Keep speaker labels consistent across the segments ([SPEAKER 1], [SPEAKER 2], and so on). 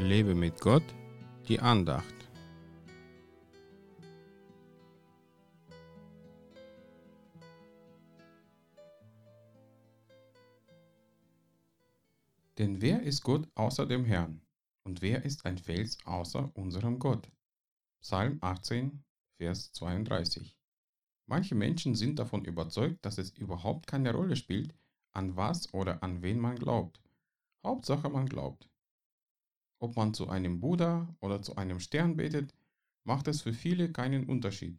[SPEAKER 1] Lebe mit Gott, die Andacht. Denn wer ist Gott außer dem Herrn? Und wer ist ein Fels außer unserem Gott? Psalm 18, Vers 32. Manche Menschen sind davon überzeugt, dass es überhaupt keine Rolle spielt, an was oder an wen man glaubt. Hauptsache man glaubt. Ob man zu einem Buddha oder zu einem Stern betet, macht es für viele keinen Unterschied.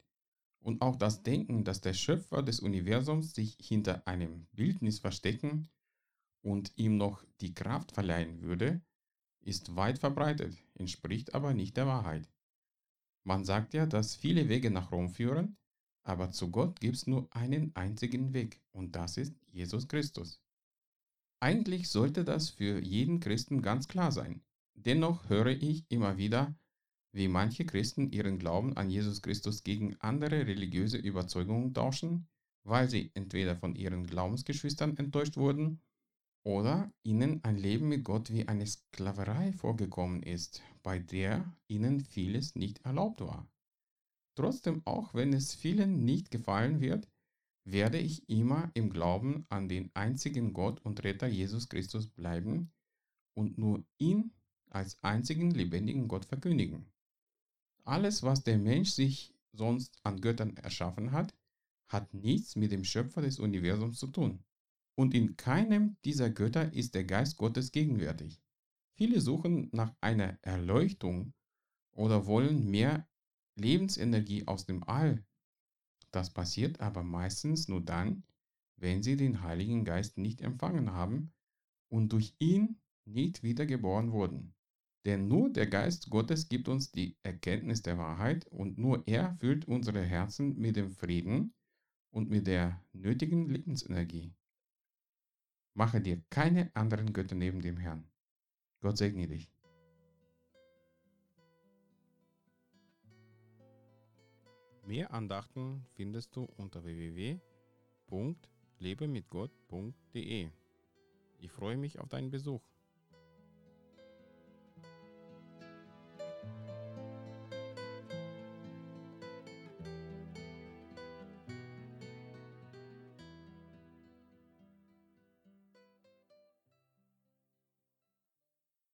[SPEAKER 1] Und auch das Denken, dass der Schöpfer des Universums sich hinter einem Bildnis verstecken und ihm noch die Kraft verleihen würde, ist weit verbreitet, entspricht aber nicht der Wahrheit. Man sagt ja, dass viele Wege nach Rom führen, aber zu Gott gibt es nur einen einzigen Weg und das ist Jesus Christus. Eigentlich sollte das für jeden Christen ganz klar sein. Dennoch höre ich immer wieder, wie manche Christen ihren Glauben an Jesus Christus gegen andere religiöse Überzeugungen tauschen, weil sie entweder von ihren Glaubensgeschwistern enttäuscht wurden oder ihnen ein Leben mit Gott wie eine Sklaverei vorgekommen ist, bei der ihnen vieles nicht erlaubt war. Trotzdem, auch wenn es vielen nicht gefallen wird, werde ich immer im Glauben an den einzigen Gott und Retter Jesus Christus bleiben und nur ihn als einzigen lebendigen Gott verkündigen. Alles, was der Mensch sich sonst an Göttern erschaffen hat, hat nichts mit dem Schöpfer des Universums zu tun. Und in keinem dieser Götter ist der Geist Gottes gegenwärtig. Viele suchen nach einer Erleuchtung oder wollen mehr Lebensenergie aus dem All. Das passiert aber meistens nur dann, wenn sie den Heiligen Geist nicht empfangen haben und durch ihn nicht wiedergeboren wurden. Denn nur der Geist Gottes gibt uns die Erkenntnis der Wahrheit und nur er füllt unsere Herzen mit dem Frieden und mit der nötigen Lebensenergie. Mache dir keine anderen Götter neben dem Herrn. Gott segne dich. Mehr Andachten findest du unter www.lebemitgott.de. Ich freue mich auf deinen Besuch.